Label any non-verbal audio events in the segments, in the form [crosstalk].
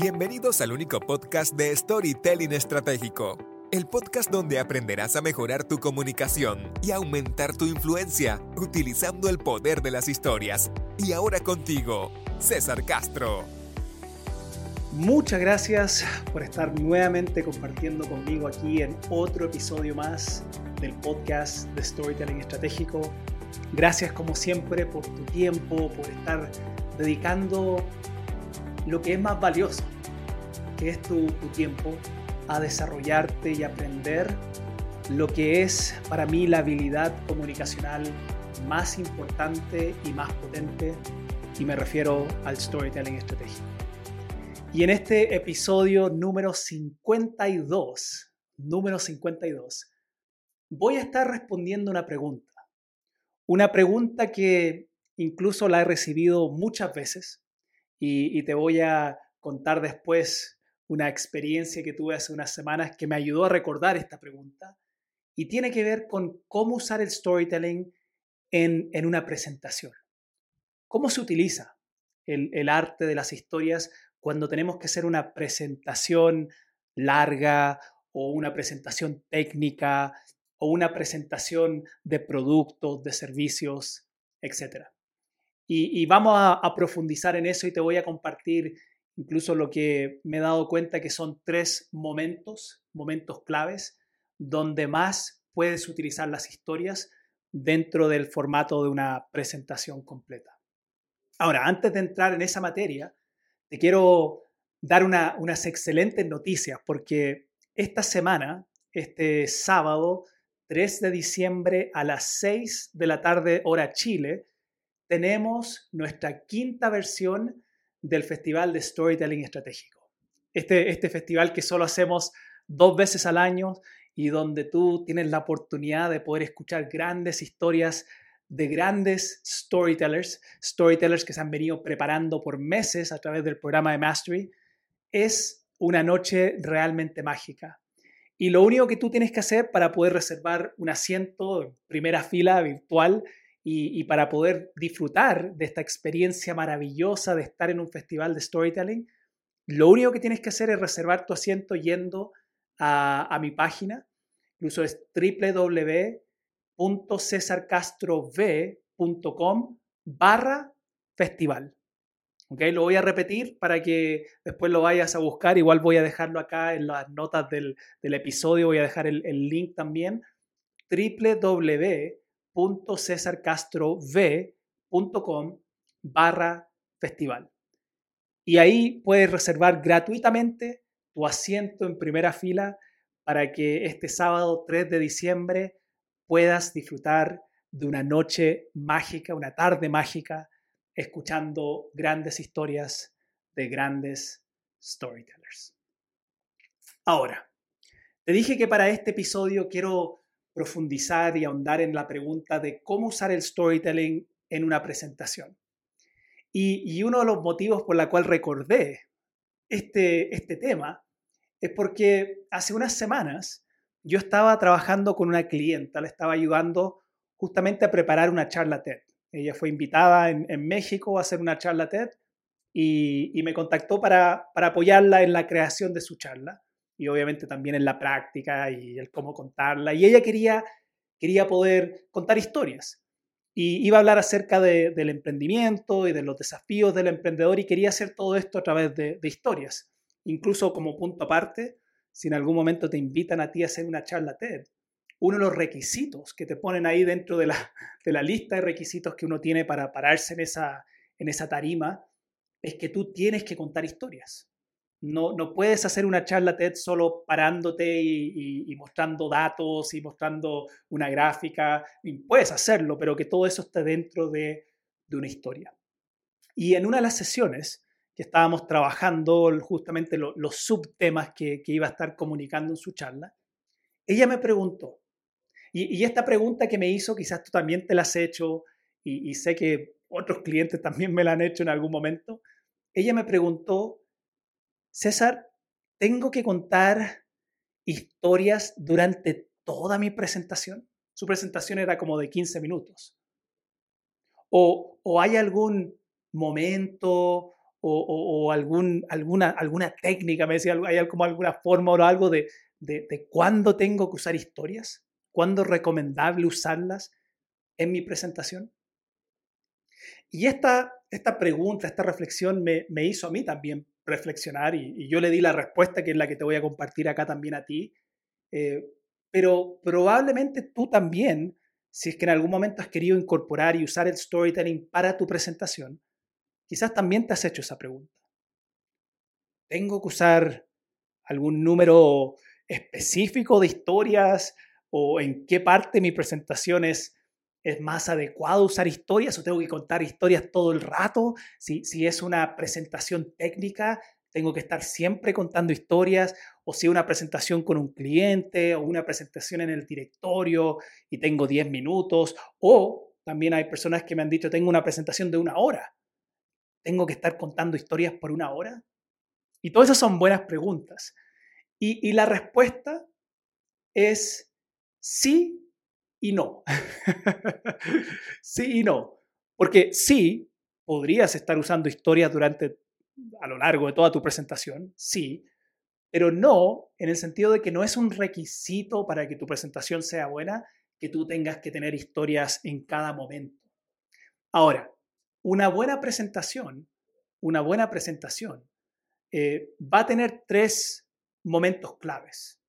Bienvenidos al único podcast de Storytelling Estratégico, el podcast donde aprenderás a mejorar tu comunicación y aumentar tu influencia utilizando el poder de las historias. Y ahora contigo, César Castro. Muchas gracias por estar nuevamente compartiendo conmigo aquí en otro episodio más del podcast de Storytelling Estratégico. Gracias como siempre por tu tiempo, por estar dedicando lo que es más valioso, que es tu, tiempo, a desarrollarte y aprender lo que es para mí la habilidad comunicacional más importante y más potente, y me refiero al storytelling estratégico. Y en este episodio número 52, número 52, voy a estar respondiendo una pregunta. Una pregunta que incluso la he recibido muchas veces y, te voy a contar después una experiencia que tuve hace unas semanas que me ayudó a recordar esta pregunta y tiene que ver con cómo usar el storytelling en, en una presentación. ¿Cómo se utiliza el, el, arte de las historias cuando tenemos que hacer una presentación larga o una presentación técnica o una presentación de productos, de servicios, etcétera? Y, vamos a, profundizar en eso y te voy a compartir incluso lo que me he dado cuenta que son tres momentos, momentos claves, donde más puedes utilizar las historias dentro del formato de una presentación completa. Ahora, antes de entrar en esa materia, te quiero dar unas excelentes noticias porque esta semana, este sábado 3 de diciembre a las 6 de la tarde hora Chile, tenemos nuestra quinta versión del Festival de Storytelling Estratégico. Este, este festival que solo hacemos dos veces al año y donde tú tienes la oportunidad de poder escuchar grandes historias de grandes storytellers, storytellers que se han venido preparando por meses a través del programa de Mastery, es una noche realmente mágica. Y lo único que tú tienes que hacer para poder reservar un asiento en primera fila virtual y, para poder disfrutar de esta experiencia maravillosa de estar en un festival de storytelling, lo único que tienes que hacer es reservar tu asiento yendo a, mi página. Incluso es www.cesarcastrov.com barra festival. Okay, lo voy a repetir para que después lo vayas a buscar. Igual voy a dejarlo acá en las notas del, episodio. Voy a dejar el, el link también. www www.cesarcastrov.com barra festival. Y ahí puedes reservar gratuitamente tu asiento en primera fila para que este sábado 3 de diciembre puedas disfrutar de una noche mágica, una tarde mágica, escuchando grandes historias de grandes storytellers. Ahora, te dije que para este episodio quiero profundizar y ahondar en la pregunta de cómo usar el storytelling en una presentación. Y, uno de los motivos por la cual recordé este, este tema es porque hace unas semanas yo estaba trabajando con una clienta, le estaba ayudando justamente a preparar una charla TED. Ella fue invitada en, México a hacer una charla TED y, me contactó para, para apoyarla en la creación de su charla y obviamente también en la práctica y el cómo contarla. Y ella quería, quería poder contar historias. Y iba a hablar acerca del emprendimiento y de los desafíos del emprendedor y quería hacer todo esto a través de, historias. Incluso como punto aparte, si en algún momento te invitan a ti a hacer una charla TED, uno de los requisitos que te ponen ahí dentro de la, [laughs] de la lista de requisitos que uno tiene para pararse en esa, en esa tarima es que tú tienes que contar historias. No, no puedes hacer una charla TED solo parándote y, mostrando datos y mostrando una gráfica. Puedes hacerlo, pero que todo eso esté dentro de, una historia. Y en una de las sesiones que estábamos trabajando justamente los subtemas que, iba a estar comunicando en su charla, ella me preguntó, y, esta pregunta que me hizo, quizás tú también te la has hecho y sé que otros clientes también me la han hecho en algún momento, ella me preguntó César, tengo que contar historias durante toda mi presentación. Su presentación era como de 15 minutos. O, hay algún momento o, algún, alguna, alguna técnica, me decía, ¿hay como alguna forma o algo de, de, de cuándo tengo que usar historias? ¿Cuándo es recomendable usarlas en mi presentación? Y esta, esta pregunta, esta reflexión me, me hizo a mí también reflexionar y, yo le di la respuesta que es la que te voy a compartir acá también a ti. Eh, pero probablemente tú también, si es que en algún momento has querido incorporar y usar el storytelling para tu presentación, quizás también te has hecho esa pregunta. ¿Tengo que usar algún número específico de historias o en qué parte mi presentación es, es más adecuado usar historias o tengo que contar historias todo el rato? Si, si es una presentación técnica, tengo que estar siempre contando historias, o si una presentación con un cliente o una presentación en el directorio y tengo 10 minutos, o también hay personas que me han dicho, tengo una presentación de una hora, ¿tengo que estar contando historias por una hora? Y todas esas son buenas preguntas. Y, y la respuesta es sí y no. sí y no. Porque sí, podrías estar usando historias durante a lo largo de toda tu presentación, sí, pero no en el sentido de que no es un requisito para que tu presentación sea buena que tú tengas que tener historias en cada momento. Ahora, una buena presentación, una buena presentación eh, va a tener tres momentos claves.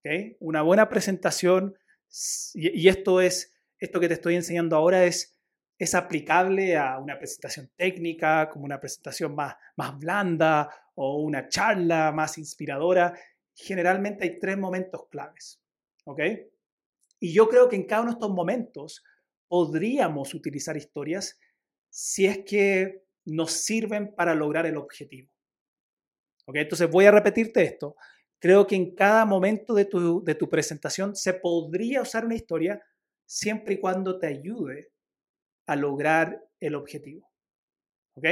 ¿okay? Una buena presentación, y, esto es, esto que te estoy enseñando ahora es es aplicable a una presentación técnica, como una presentación más, más blanda o una charla más inspiradora. Generalmente hay tres momentos claves. ¿Ok? Y yo creo que en cada uno de estos momentos podríamos utilizar historias si es que nos sirven para lograr el objetivo. ¿Ok? Entonces voy a repetirte esto. Creo que en cada momento de tu, de tu presentación se podría usar una historia siempre y cuando te ayude a lograr el objetivo. ¿Ok?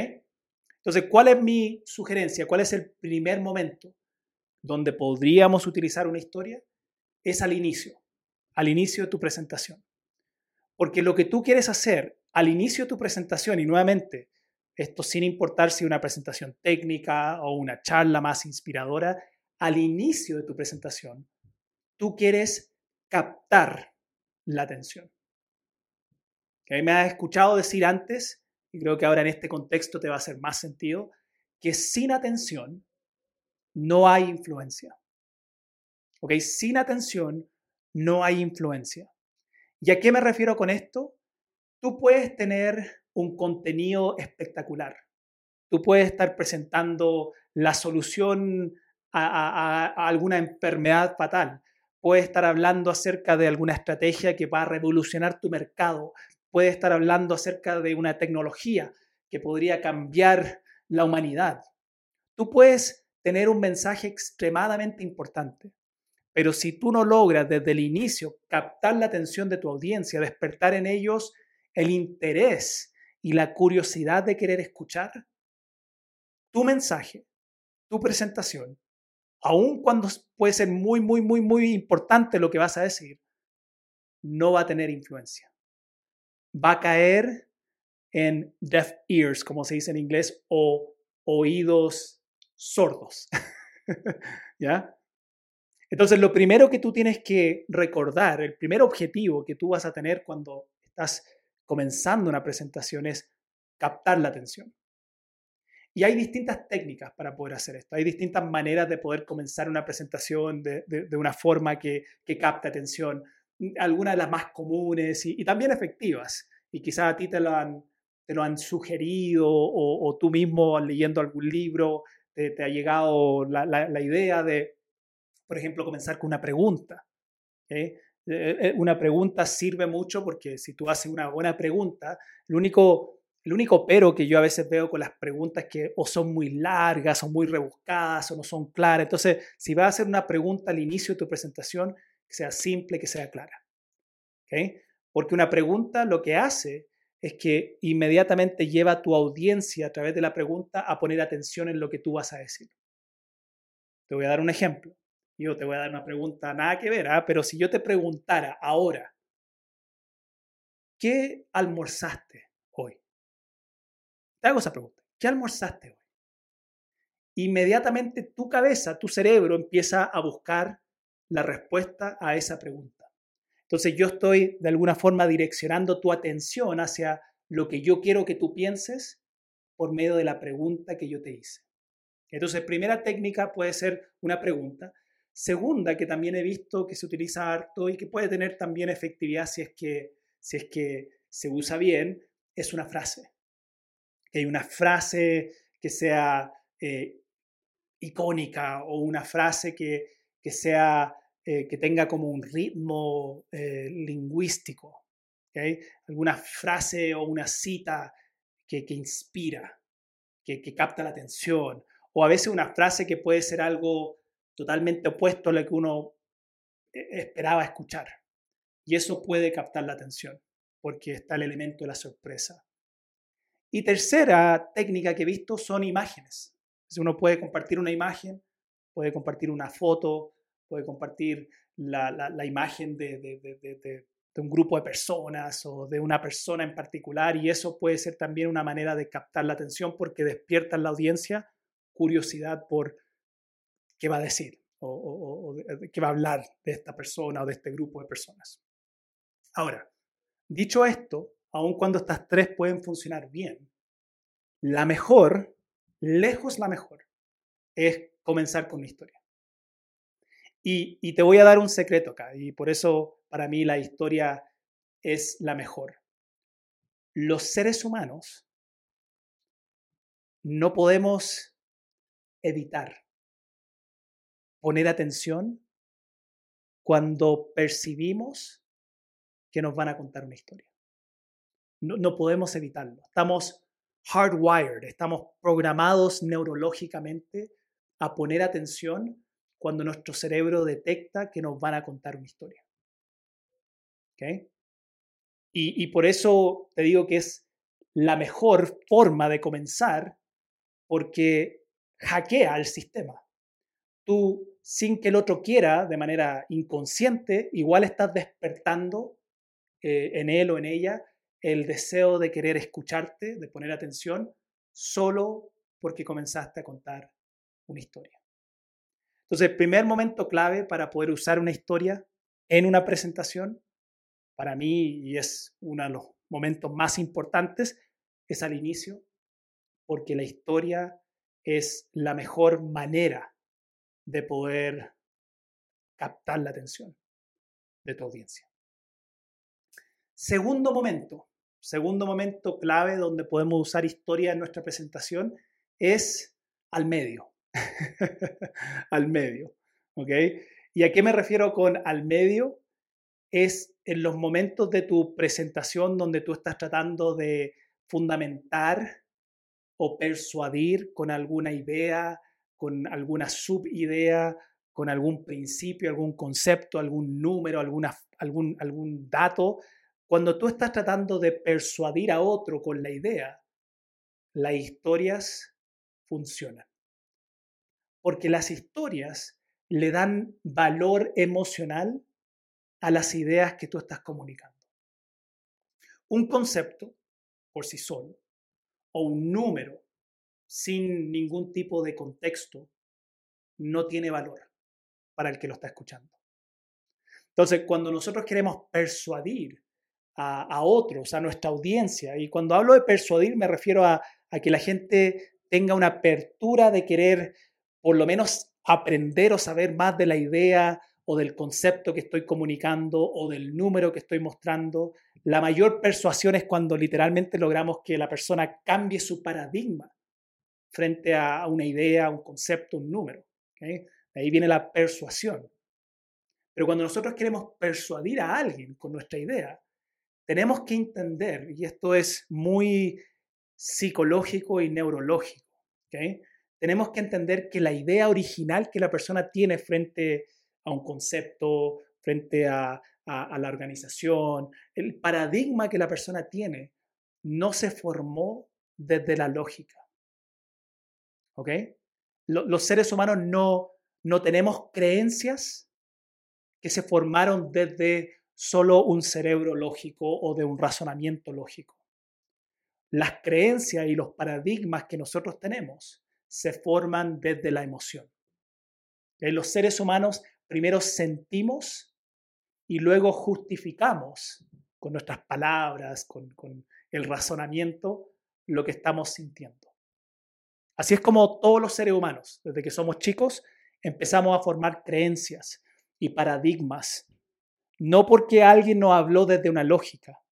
Entonces, ¿cuál es mi sugerencia? ¿Cuál es el primer momento donde podríamos utilizar una historia? Es al inicio, al inicio de tu presentación. Porque lo que tú quieres hacer al inicio de tu presentación, y nuevamente, esto sin importar si una presentación técnica o una charla más inspiradora, al inicio de tu presentación, tú quieres captar la atención que me has escuchado decir antes, y creo que ahora en este contexto te va a hacer más sentido, que sin atención no hay influencia. ¿Ok? Sin atención no hay influencia. ¿Y a qué me refiero con esto? Tú puedes tener un contenido espectacular. Tú puedes estar presentando la solución a, alguna enfermedad fatal. Puedes estar hablando acerca de alguna estrategia que va a revolucionar tu mercado, puede estar hablando acerca de una tecnología que podría cambiar la humanidad. Tú puedes tener un mensaje extremadamente importante, pero si tú no logras desde el inicio captar la atención de tu audiencia, despertar en ellos el interés y la curiosidad de querer escuchar, tu mensaje, tu presentación, aun cuando puede ser muy, muy, muy, muy importante lo que vas a decir, no va a tener influencia va a caer en deaf ears, como se dice en inglés, o oídos sordos. [laughs] ¿Ya? Entonces, lo primero que tú tienes que recordar, el primer objetivo que tú vas a tener cuando estás comenzando una presentación es captar la atención. Y hay distintas técnicas para poder hacer esto. Hay distintas maneras de poder comenzar una presentación de, una forma que, que capte atención algunas de las más comunes y, también efectivas. Y quizás a ti te lo han, te lo han sugerido o, tú mismo leyendo algún libro te, ha llegado la, la, idea de, por ejemplo, comenzar con una pregunta. Eh, eh, una pregunta sirve mucho porque si tú haces una buena pregunta, el único, el único pero que yo a veces veo con las preguntas que o son muy largas o muy rebuscadas o no son claras. Entonces, si vas a hacer una pregunta al inicio de tu presentación, que sea simple, que sea clara. Porque una pregunta lo que hace es que inmediatamente lleva a tu audiencia a través de la pregunta a poner atención en lo que tú vas a decir. Te voy a dar un ejemplo. Yo te voy a dar una pregunta nada que ver, ¿ah? pero si yo te preguntara ahora, ¿qué almorzaste? Te hago esa pregunta. ¿qué almorzaste hoy? Inmediatamente tu cabeza, tu cerebro empieza a buscar la respuesta a esa pregunta. Entonces yo estoy de alguna forma direccionando tu atención hacia lo que yo quiero que tú pienses por medio de la pregunta que yo te hice. Entonces, primera técnica puede ser una pregunta. Segunda, que también he visto que se utiliza harto y que puede tener también efectividad si es que, si es que se usa bien, es una frase. Que hay una frase que sea eh, icónica o una frase que, que sea eh, que tenga como un ritmo eh, lingüístico, alguna frase o una cita que, inspira, que, que, capta la atención, o a veces una frase que puede ser algo totalmente opuesto a lo que uno eh, esperaba escuchar. Y eso puede captar la atención, porque está el elemento de la sorpresa. Y tercera técnica que he visto son imágenes. uno puede compartir una imagen, puede compartir una foto, puede compartir la, imagen de, un grupo de personas o de una persona en particular y eso puede ser también una manera de captar la atención porque despierta en la audiencia curiosidad por qué va a decir o, qué va a hablar de esta persona o de este grupo de personas. Ahora, dicho esto, aun cuando estas tres pueden funcionar bien, la mejor, lejos la mejor, es comenzar con una historia. Y, te voy a dar un secreto acá, y por eso para mí la historia es la mejor. Los seres humanos no podemos evitar poner atención cuando percibimos que nos van a contar una historia. No, podemos evitarlo. Estamos hardwired, estamos programados neurológicamente a poner atención cuando nuestro cerebro detecta que nos van a contar una historia. Y, y por eso te digo que es la mejor forma de comenzar porque hackea el sistema. Tú, sin que el otro quiera, de manera inconsciente, igual estás despertando eh, en él o en ella el deseo de querer escucharte, de poner atención, solo porque comenzaste a contar una historia. Entonces, el primer momento clave para poder usar una historia en una presentación, para mí, y es uno de los momentos más importantes, es al inicio, porque la historia es la mejor manera de poder captar la atención de tu audiencia. Segundo momento, segundo momento clave donde podemos usar historia en nuestra presentación es al medio. [laughs] al medio. ¿Ok? ¿Y a qué me refiero con al medio? Es en los momentos de tu presentación donde tú estás tratando de fundamentar o persuadir con alguna idea, con alguna subidea, con algún principio, algún concepto, algún número, alguna, algún, algún dato. Cuando tú estás tratando de persuadir a otro con la idea, las historias funcionan porque las historias le dan valor emocional a las ideas que tú estás comunicando. Un concepto por sí solo o un número sin ningún tipo de contexto no tiene valor para el que lo está escuchando. Entonces, cuando nosotros queremos persuadir a, otros, a nuestra audiencia, y cuando hablo de persuadir me refiero a que la gente tenga una apertura de querer por lo menos aprender o saber más de la idea o del concepto que estoy comunicando o del número que estoy mostrando. La mayor persuasión es cuando literalmente logramos que la persona cambie su paradigma frente a una idea, un concepto, un número. Ahí viene la persuasión. Pero cuando nosotros queremos persuadir a alguien con nuestra idea, tenemos que entender, y esto es muy psicológico y neurológico, tenemos que entender que la idea original que la persona tiene frente a un concepto, frente a, la organización, el paradigma que la persona tiene, no se formó desde la lógica. ¿Ok? los seres humanos no, no tenemos creencias que se formaron desde solo un cerebro lógico o de un razonamiento lógico. las creencias y los paradigmas que nosotros tenemos se forman desde la emoción. Los seres humanos primero sentimos y luego justificamos con nuestras palabras, con el razonamiento, lo que estamos sintiendo. Así es como todos los seres humanos, desde que somos chicos, empezamos a formar creencias y paradigmas, no porque alguien nos habló desde una lógica,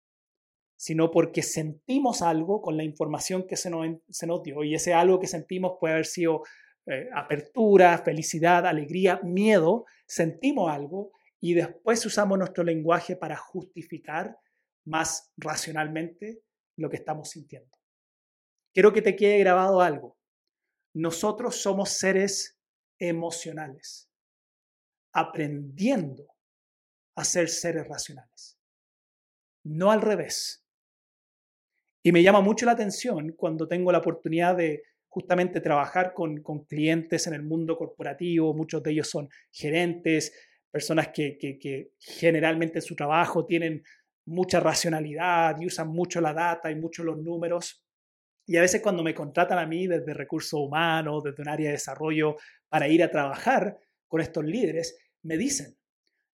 sino porque sentimos algo con la información que se nos, dio. Y ese algo que sentimos puede haber sido eh, apertura, felicidad, alegría, miedo. Sentimos algo y después usamos nuestro lenguaje para justificar más racionalmente lo que estamos sintiendo. Quiero que te quede grabado algo. Nosotros somos seres emocionales, aprendiendo a ser seres racionales. No al revés. Y me llama mucho la atención cuando tengo la oportunidad de justamente trabajar con, clientes en el mundo corporativo, muchos de ellos son gerentes, personas que, que, generalmente en su trabajo tienen mucha racionalidad y usan mucho la data y mucho los números. Y a veces cuando me contratan a mí desde recursos humanos, desde un área de desarrollo, para ir a trabajar con estos líderes, me dicen,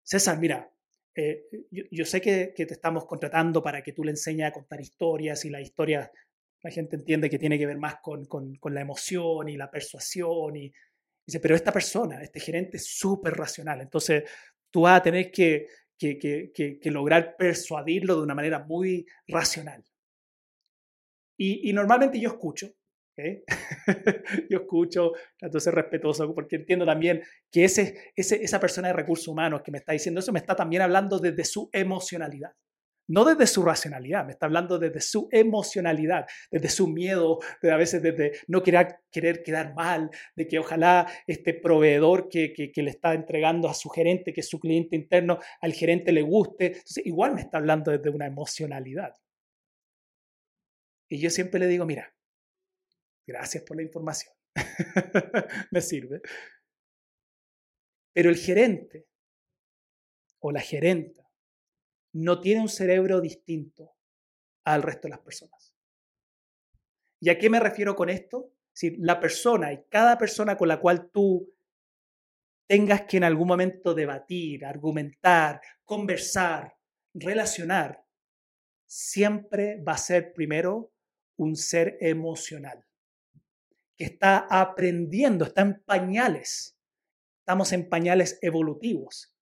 César, mira, eh, yo, sé que, te estamos contratando para que tú le enseñes a contar historias y la historia, la gente entiende que tiene que ver más con, la emoción y la persuasión. Y, dice, pero esta persona, este gerente es súper racional, entonces tú vas a tener que, que, lograr persuadirlo de una manera muy racional. Y, y normalmente yo escucho, [laughs] Yo escucho, trato de ser respetuoso porque entiendo también que ese, esa persona de recursos humanos que me está diciendo eso me está también hablando desde su emocionalidad. No desde su racionalidad, me está hablando desde su emocionalidad, desde su miedo, de a veces desde no querer, querer quedar mal, de que ojalá este proveedor que, que, le está entregando a su gerente, que es su cliente interno, al gerente le guste. Entonces, igual me está hablando desde una emocionalidad. Y yo siempre le digo, mira, Gracias por la información. [laughs] Me sirve. Pero el gerente o la gerenta no tiene un cerebro distinto al resto de las personas. ¿Y a qué me refiero con esto? La persona y cada persona con la cual tú tengas que en algún momento debatir, argumentar, conversar, relacionar, siempre va a ser primero un ser emocional que está aprendiendo, está en pañales. Estamos en pañales evolutivos.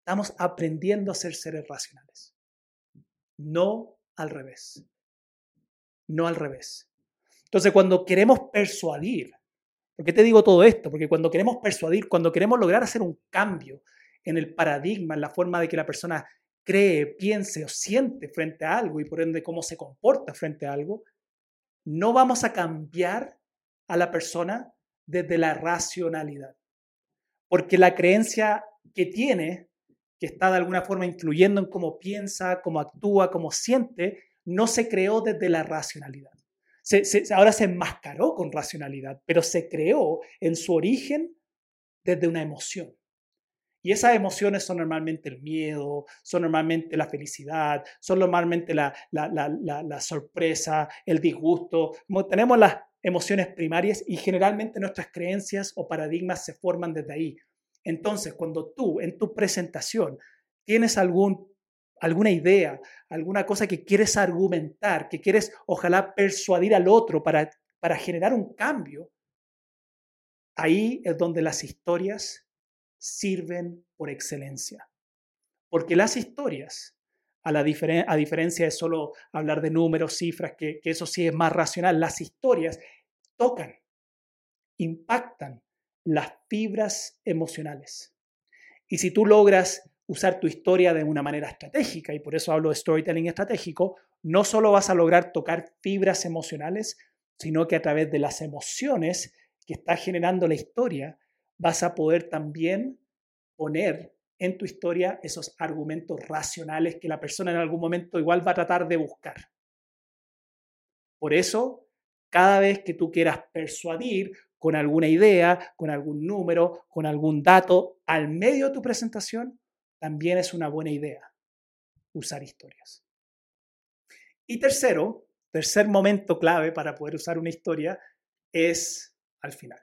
Estamos aprendiendo a ser seres racionales. No al revés. No al revés. Entonces, cuando queremos persuadir, ¿por qué te digo todo esto? Porque cuando queremos persuadir, cuando queremos lograr hacer un cambio en el paradigma, en la forma de que la persona cree, piense o siente frente a algo y por ende cómo se comporta frente a algo, no vamos a cambiar a la persona desde la racionalidad. Porque la creencia que tiene, que está de alguna forma influyendo en cómo piensa, cómo actúa, cómo siente, no se creó desde la racionalidad. ahora se enmascaró con racionalidad, pero se creó en su origen desde una emoción. Y esas emociones son normalmente el miedo, son normalmente la felicidad, son normalmente la, la sorpresa, el disgusto. Como tenemos las emociones primarias y generalmente nuestras creencias o paradigmas se forman desde ahí. Entonces, cuando tú en tu presentación tienes algún, alguna idea, alguna cosa que quieres argumentar, que quieres ojalá persuadir al otro para, para generar un cambio, ahí es donde las historias sirven por excelencia. Porque las historias a, la a diferencia de solo hablar de números, cifras, que, que eso sí es más racional, las historias tocan, impactan las fibras emocionales. Y si tú logras usar tu historia de una manera estratégica, y por eso hablo de storytelling estratégico, no solo vas a lograr tocar fibras emocionales, sino que a través de las emociones que está generando la historia, vas a poder también poner en tu historia esos argumentos racionales que la persona en algún momento igual va a tratar de buscar. Por eso, cada vez que tú quieras persuadir con alguna idea, con algún número, con algún dato al medio de tu presentación, también es una buena idea usar historias. Y tercero, tercer momento clave para poder usar una historia es al final.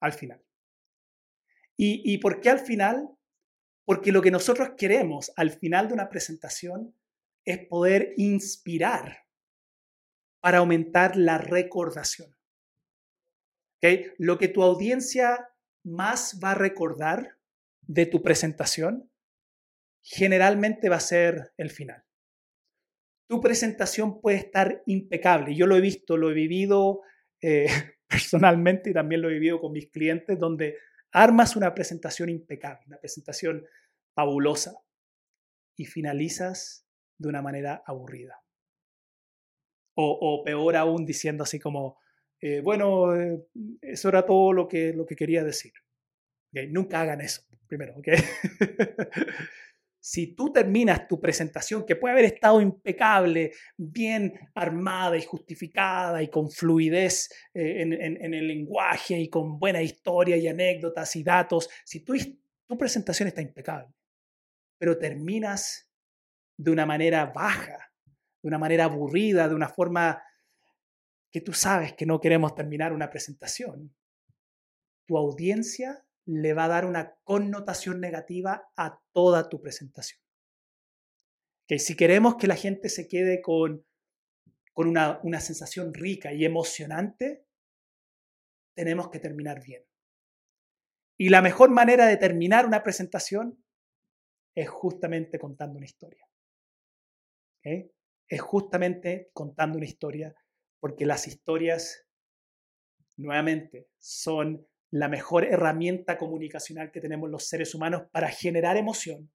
Al final. ¿Y, ¿Y por qué al final? Porque lo que nosotros queremos al final de una presentación es poder inspirar para aumentar la recordación. ¿Okay? Lo que tu audiencia más va a recordar de tu presentación generalmente va a ser el final. Tu presentación puede estar impecable. Yo lo he visto, lo he vivido eh, [laughs] personalmente y también lo he vivido con mis clientes, donde armas una presentación impecable, una presentación fabulosa y finalizas de una manera aburrida. O, peor aún diciendo así como, eh, bueno, eh, eso era todo lo que, lo que quería decir. Nunca hagan eso, primero. [laughs] si tú terminas tu presentación, que puede haber estado impecable, bien armada y justificada y con fluidez eh, en, en, el lenguaje y con buena historia y anécdotas y datos, si tu, tu presentación está impecable, pero terminas de una manera baja, de una manera aburrida, de una forma que tú sabes que no queremos terminar una presentación, tu audiencia le va a dar una connotación negativa a toda tu presentación. Que si queremos que la gente se quede con, con una, una sensación rica y emocionante, tenemos que terminar bien. Y la mejor manera de terminar una presentación es justamente contando una historia. Es justamente contando una historia, porque las historias, nuevamente, son la mejor herramienta comunicacional que tenemos los seres humanos para generar emoción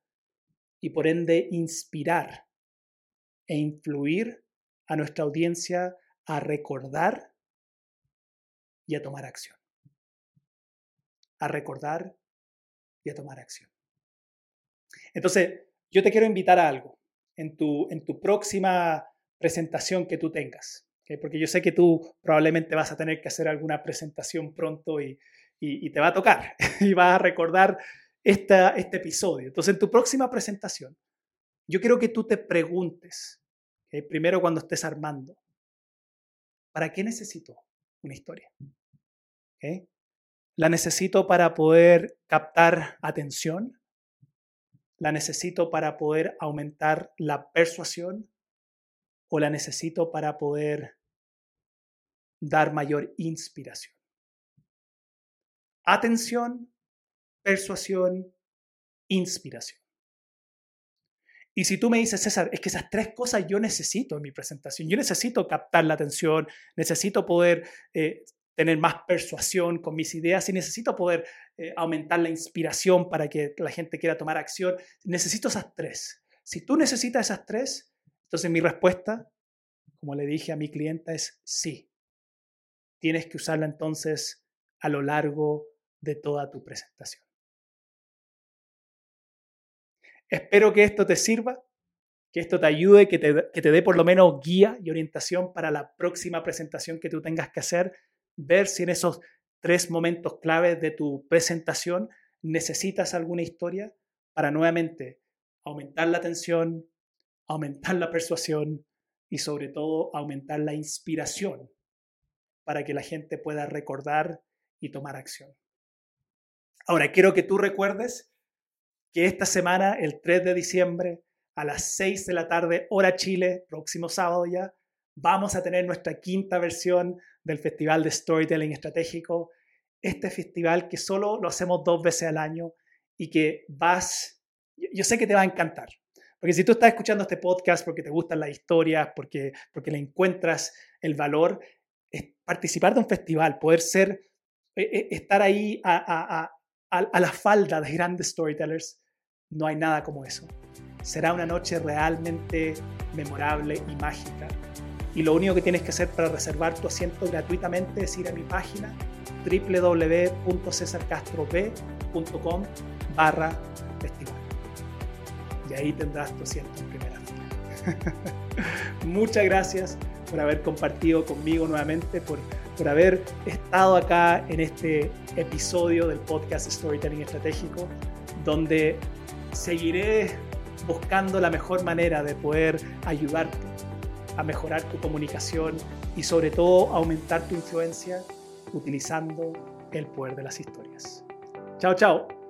y por ende inspirar e influir a nuestra audiencia a recordar y a tomar acción. A recordar y a tomar acción. Entonces, yo te quiero invitar a algo en tu, en tu próxima presentación que tú tengas. Porque yo sé que tú probablemente vas a tener que hacer alguna presentación pronto y, y, te va a tocar [laughs] y vas a recordar esta, este episodio. Entonces, en tu próxima presentación, yo quiero que tú te preguntes, primero cuando estés armando, ¿para qué necesito una historia? ¿La necesito para poder captar atención? ¿La necesito para poder aumentar la persuasión? ¿O la necesito para poder dar mayor inspiración? Atención, persuasión, inspiración. Y si tú me dices, César, es que esas tres cosas yo necesito en mi presentación, yo necesito captar la atención, necesito poder eh, tener más persuasión con mis ideas, y necesito poder eh, aumentar la inspiración para que la gente quiera tomar acción, necesito esas tres. Si tú necesitas esas tres, entonces mi respuesta, como le dije a mi clienta, es sí. Tienes que usarla entonces a lo largo de toda tu presentación. Espero que esto te sirva, que esto te ayude, que te, que te dé por lo menos guía y orientación para la próxima presentación que tú tengas que hacer ver si en esos tres momentos claves de tu presentación necesitas alguna historia para nuevamente aumentar la atención, aumentar la persuasión y sobre todo aumentar la inspiración para que la gente pueda recordar y tomar acción. Ahora, quiero que tú recuerdes que esta semana, el 3 de diciembre, a las 6 de la tarde, hora Chile, próximo sábado ya, vamos a tener nuestra quinta versión del Festival de Storytelling Estratégico. Este festival que solo lo hacemos dos veces al año y que vas, yo sé que te va a encantar. Porque si tú estás escuchando este podcast porque te gustan las historias, porque, porque le encuentras el valor, participar de un festival, poder ser, e, e, estar ahí a la falda de grandes storytellers, no hay nada como eso. Será una noche realmente memorable y mágica y lo único que tienes que hacer para reservar tu asiento gratuitamente es ir a mi página www.cesarcastrob.com barra festival. Y ahí tendrás tu asiento en primera fila. [laughs] Muchas gracias por haber compartido conmigo nuevamente, por, por haber estado acá en este episodio del podcast Storytelling Estratégico, donde seguiré buscando la mejor manera de poder ayudarte a mejorar tu comunicación y sobre todo aumentar tu influencia utilizando el poder de las historias. Chao, chao.